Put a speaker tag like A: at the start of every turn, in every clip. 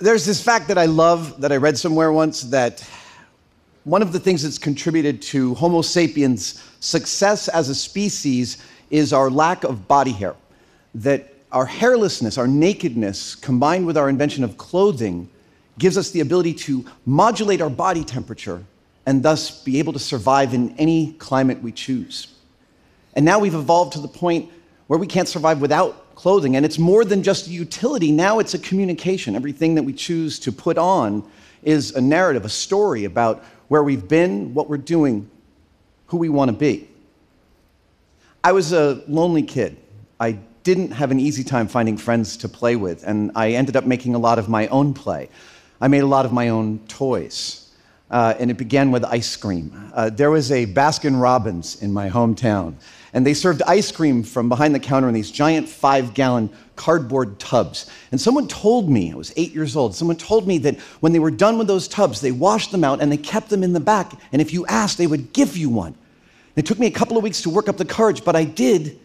A: There's this fact that I love that I read somewhere once that one of the things that's contributed to Homo sapiens' success as a species is our lack of body hair. That our hairlessness, our nakedness, combined with our invention of clothing, gives us the ability to modulate our body temperature and thus be able to survive in any climate we choose. And now we've evolved to the point where we can't survive without clothing. And it's more than just a utility, now it's a communication. Everything that we choose to put on is a narrative, a story about where we've been, what we're doing, who we want to be. I was a lonely kid. I didn't have an easy time finding friends to play with, and I ended up making a lot of my own play. I made a lot of my own toys, uh, and it began with ice cream. Uh, there was a Baskin Robbins in my hometown, and they served ice cream from behind the counter in these giant five gallon cardboard tubs. And someone told me, I was eight years old, someone told me that when they were done with those tubs, they washed them out and they kept them in the back, and if you asked, they would give you one. It took me a couple of weeks to work up the courage, but I did,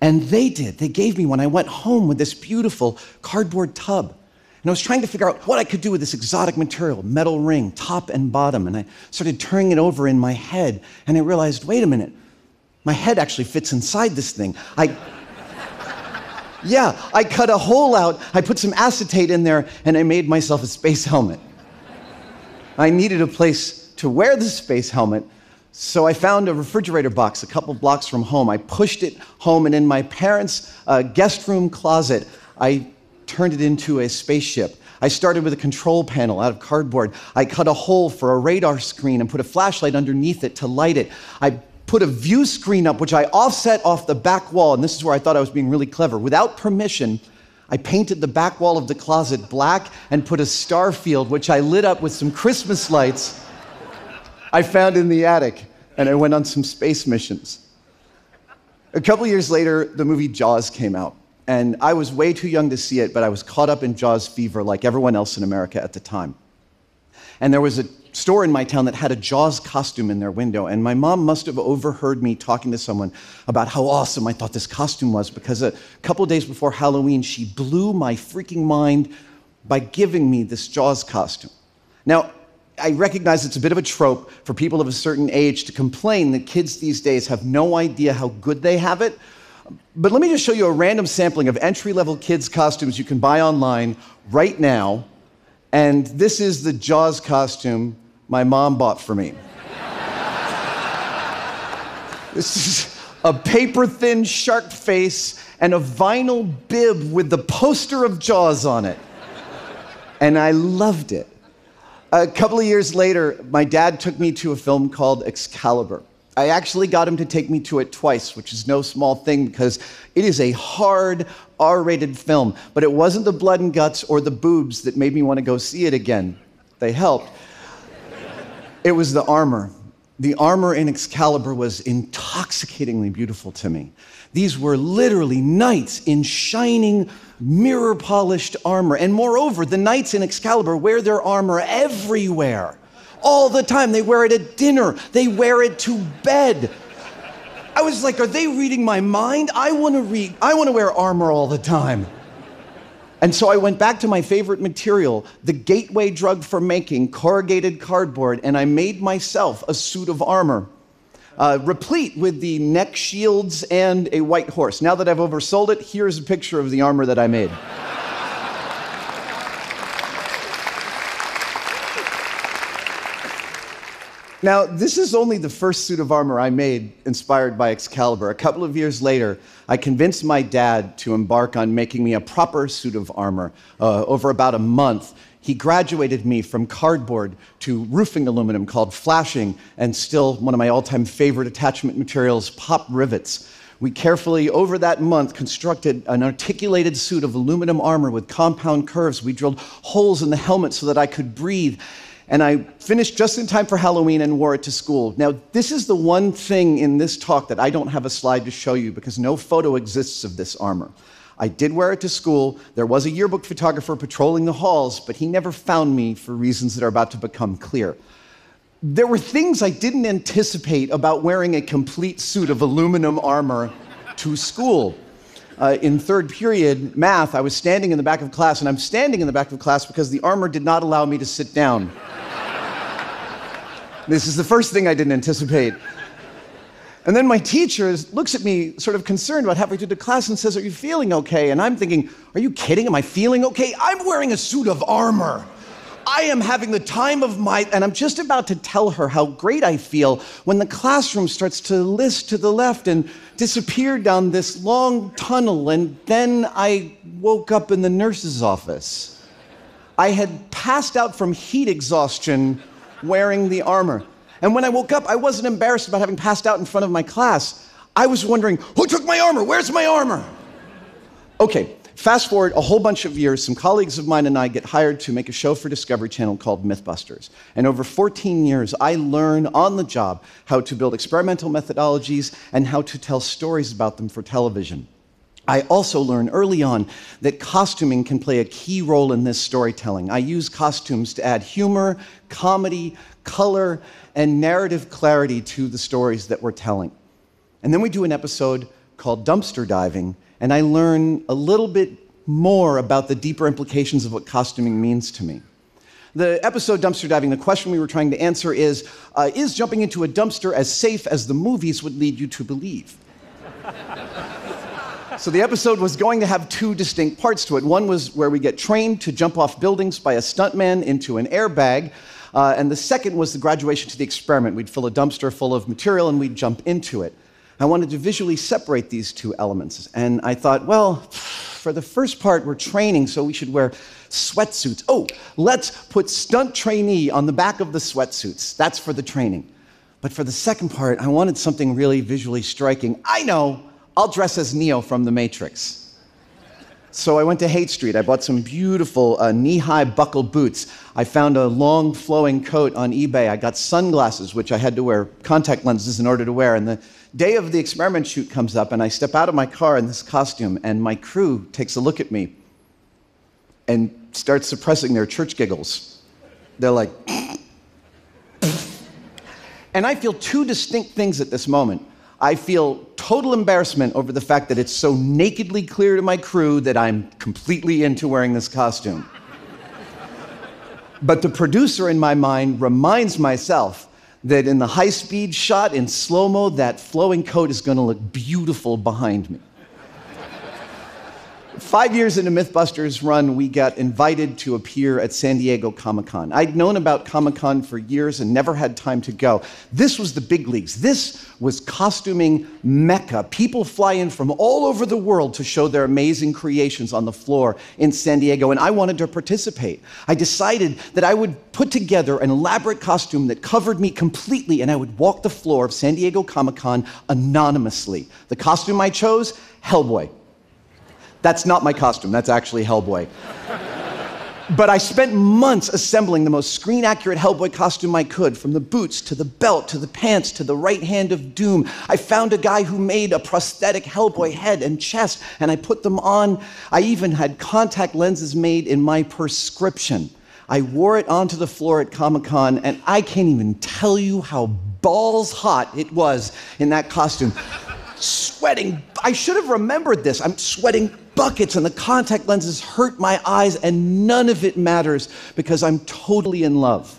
A: and they did. They gave me one. I went home with this beautiful cardboard tub. And I was trying to figure out what I could do with this exotic material, metal ring, top and bottom. And I started turning it over in my head, and I realized wait a minute, my head actually fits inside this thing. I, yeah, I cut a hole out, I put some acetate in there, and I made myself a space helmet. I needed a place to wear the space helmet, so I found a refrigerator box a couple blocks from home. I pushed it home, and in my parents' uh, guest room closet, I turned it into a spaceship. I started with a control panel out of cardboard. I cut a hole for a radar screen and put a flashlight underneath it to light it. I put a view screen up, which I offset off the back wall, and this is where I thought I was being really clever. Without permission, I painted the back wall of the closet black and put a star field, which I lit up with some Christmas lights I found in the attic, and I went on some space missions. A couple years later, the movie Jaws came out, and I was way too young to see it, but I was caught up in Jaws fever like everyone else in America at the time. And there was a store in my town that had a Jaws costume in their window, and my mom must have overheard me talking to someone about how awesome I thought this costume was because a couple days before Halloween, she blew my freaking mind by giving me this Jaws costume. Now, I recognize it's a bit of a trope for people of a certain age to complain that kids these days have no idea how good they have it. But let me just show you a random sampling of entry level kids' costumes you can buy online right now. And this is the Jaws costume my mom bought for me. this is a paper thin shark face and a vinyl bib with the poster of Jaws on it. And I loved it. A couple of years later, my dad took me to a film called Excalibur. I actually got him to take me to it twice, which is no small thing because it is a hard R rated film. But it wasn't the blood and guts or the boobs that made me want to go see it again. They helped. It was the armor. The armor in Excalibur was intoxicatingly beautiful to me. These were literally knights in shining mirror polished armor. And moreover, the knights in Excalibur wear their armor everywhere, all the time. They wear it at dinner, they wear it to bed. I was like, are they reading my mind? I want to read, I want to wear armor all the time. And so I went back to my favorite material, the gateway drug for making corrugated cardboard, and I made myself a suit of armor uh, replete with the neck shields and a white horse. Now that I've oversold it, here's a picture of the armor that I made. Now, this is only the first suit of armor I made inspired by Excalibur. A couple of years later, I convinced my dad to embark on making me a proper suit of armor. Uh, over about a month, he graduated me from cardboard to roofing aluminum called flashing, and still one of my all time favorite attachment materials, pop rivets. We carefully, over that month, constructed an articulated suit of aluminum armor with compound curves. We drilled holes in the helmet so that I could breathe. And I finished just in time for Halloween and wore it to school. Now, this is the one thing in this talk that I don't have a slide to show you because no photo exists of this armor. I did wear it to school. There was a yearbook photographer patrolling the halls, but he never found me for reasons that are about to become clear. There were things I didn't anticipate about wearing a complete suit of aluminum armor to school. uh, in third period math, I was standing in the back of class, and I'm standing in the back of class because the armor did not allow me to sit down. This is the first thing I didn't anticipate. And then my teacher looks at me, sort of concerned about halfway through the class, and says, Are you feeling okay? And I'm thinking, Are you kidding? Am I feeling okay? I'm wearing a suit of armor. I am having the time of my, and I'm just about to tell her how great I feel when the classroom starts to list to the left and disappear down this long tunnel. And then I woke up in the nurse's office. I had passed out from heat exhaustion wearing the armor. And when I woke up, I wasn't embarrassed about having passed out in front of my class. I was wondering, who took my armor? Where's my armor? Okay, Fast forward a whole bunch of years, some colleagues of mine and I get hired to make a show for Discovery Channel called Mythbusters. And over 14 years, I learn on the job how to build experimental methodologies and how to tell stories about them for television. I also learn early on that costuming can play a key role in this storytelling. I use costumes to add humor, comedy, color, and narrative clarity to the stories that we're telling. And then we do an episode called Dumpster Diving, and I learn a little bit more about the deeper implications of what costuming means to me. The episode Dumpster Diving, the question we were trying to answer is uh, Is jumping into a dumpster as safe as the movies would lead you to believe? So the episode was going to have two distinct parts to it. One was where we get trained to jump off buildings by a stuntman into an airbag. Uh, and the second was the graduation to the experiment. We'd fill a dumpster full of material and we'd jump into it. I wanted to visually separate these two elements. And I thought, well, for the first part, we're training, so we should wear sweatsuits. Oh, let's put stunt trainee on the back of the sweatsuits. That's for the training. But for the second part, I wanted something really visually striking. I know, I'll dress as Neo from The Matrix. So I went to Haight Street. I bought some beautiful uh, knee high buckle boots. I found a long flowing coat on eBay. I got sunglasses, which I had to wear contact lenses in order to wear. And the day of the experiment shoot comes up, and I step out of my car in this costume, and my crew takes a look at me and starts suppressing their church giggles. They're like, and I feel two distinct things at this moment. I feel total embarrassment over the fact that it's so nakedly clear to my crew that I'm completely into wearing this costume. but the producer in my mind reminds myself that in the high speed shot in slow mo, that flowing coat is going to look beautiful behind me. Five years into Mythbusters run, we got invited to appear at San Diego Comic Con. I'd known about Comic Con for years and never had time to go. This was the big leagues. This was costuming mecca. People fly in from all over the world to show their amazing creations on the floor in San Diego, and I wanted to participate. I decided that I would put together an elaborate costume that covered me completely, and I would walk the floor of San Diego Comic Con anonymously. The costume I chose Hellboy. That's not my costume, that's actually Hellboy. but I spent months assembling the most screen accurate Hellboy costume I could, from the boots to the belt to the pants to the right hand of doom. I found a guy who made a prosthetic Hellboy head and chest, and I put them on. I even had contact lenses made in my prescription. I wore it onto the floor at Comic Con, and I can't even tell you how balls hot it was in that costume. Sweating. I should have remembered this. I'm sweating buckets and the contact lenses hurt my eyes, and none of it matters because I'm totally in love.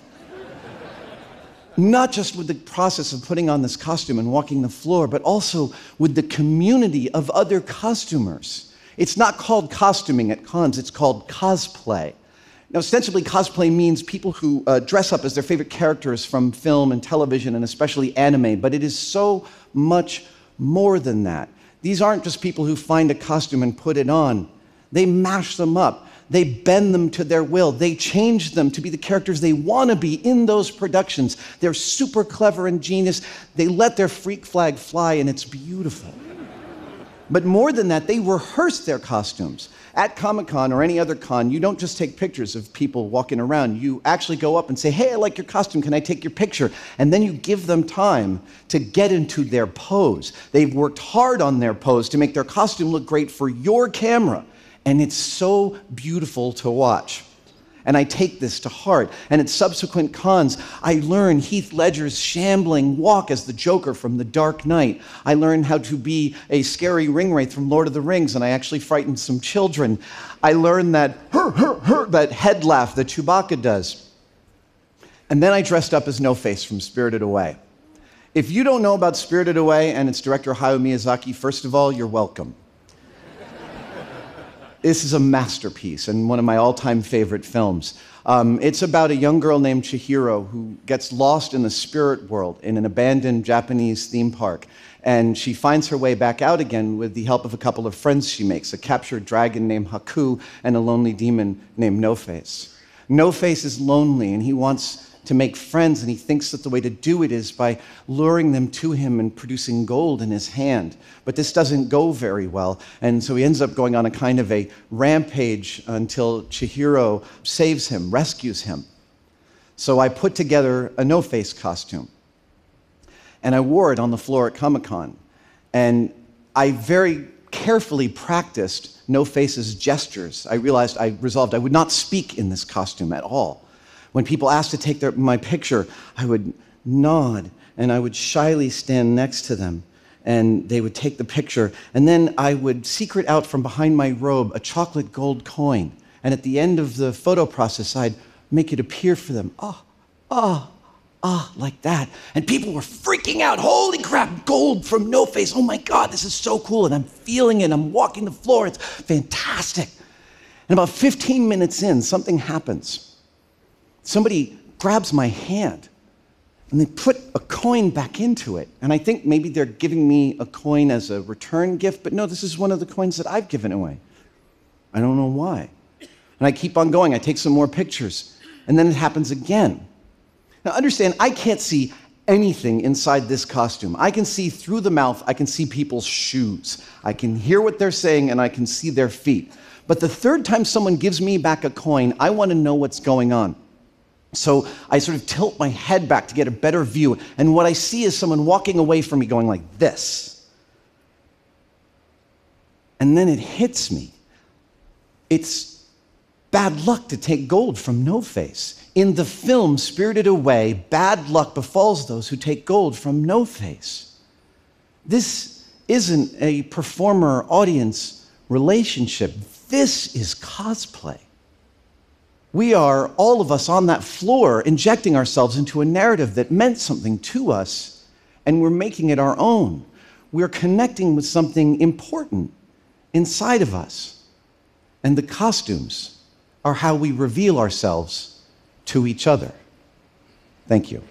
A: Not just with the process of putting on this costume and walking the floor, but also with the community of other costumers. It's not called costuming at cons, it's called cosplay. Now, ostensibly, cosplay means people who uh, dress up as their favorite characters from film and television, and especially anime, but it is so much more than that. These aren't just people who find a costume and put it on, they mash them up. They bend them to their will. They change them to be the characters they want to be in those productions. They're super clever and genius. They let their freak flag fly, and it's beautiful. But more than that, they rehearse their costumes. At Comic Con or any other con, you don't just take pictures of people walking around. You actually go up and say, Hey, I like your costume. Can I take your picture? And then you give them time to get into their pose. They've worked hard on their pose to make their costume look great for your camera. And it's so beautiful to watch. And I take this to heart. And at subsequent cons, I learn Heath Ledger's shambling walk as the Joker from The Dark Knight. I learn how to be a scary ringwraith from Lord of the Rings, and I actually frightened some children. I learned that that head laugh that Chewbacca does. And then I dressed up as No Face from Spirited Away. If you don't know about Spirited Away and its director Hayao Miyazaki, first of all, you're welcome. This is a masterpiece and one of my all time favorite films. Um, it's about a young girl named Chihiro who gets lost in the spirit world in an abandoned Japanese theme park. And she finds her way back out again with the help of a couple of friends she makes a captured dragon named Haku and a lonely demon named No Face. No Face is lonely and he wants to make friends, and he thinks that the way to do it is by luring them to him and producing gold in his hand. But this doesn't go very well, and so he ends up going on a kind of a rampage until Chihiro saves him, rescues him. So I put together a no face costume, and I wore it on the floor at Comic Con. And I very carefully practiced No Face's gestures. I realized I resolved I would not speak in this costume at all. When people asked to take their, my picture, I would nod and I would shyly stand next to them and they would take the picture. And then I would secret out from behind my robe a chocolate gold coin. And at the end of the photo process, I'd make it appear for them. Ah, ah, ah, like that. And people were freaking out. Holy crap, gold from No Face. Oh my God, this is so cool. And I'm feeling it. I'm walking the floor. It's fantastic. And about 15 minutes in, something happens somebody grabs my hand and they put a coin back into it. And I think maybe they're giving me a coin as a return gift, but no, this is one of the coins that I've given away. I don't know why. And I keep on going. I take some more pictures. And then it happens again. Now, understand, I can't see anything inside this costume. I can see through the mouth, I can see people's shoes. I can hear what they're saying, and I can see their feet. But the third time someone gives me back a coin, I want to know what's going on. So I sort of tilt my head back to get a better view. And what I see is someone walking away from me going like this. And then it hits me. It's bad luck to take gold from No Face. In the film Spirited Away, bad luck befalls those who take gold from No Face. This isn't a performer audience relationship, this is cosplay. We are, all of us on that floor, injecting ourselves into a narrative that meant something to us, and we're making it our own. We're connecting with something important inside of us. And the costumes are how we reveal ourselves to each other. Thank you.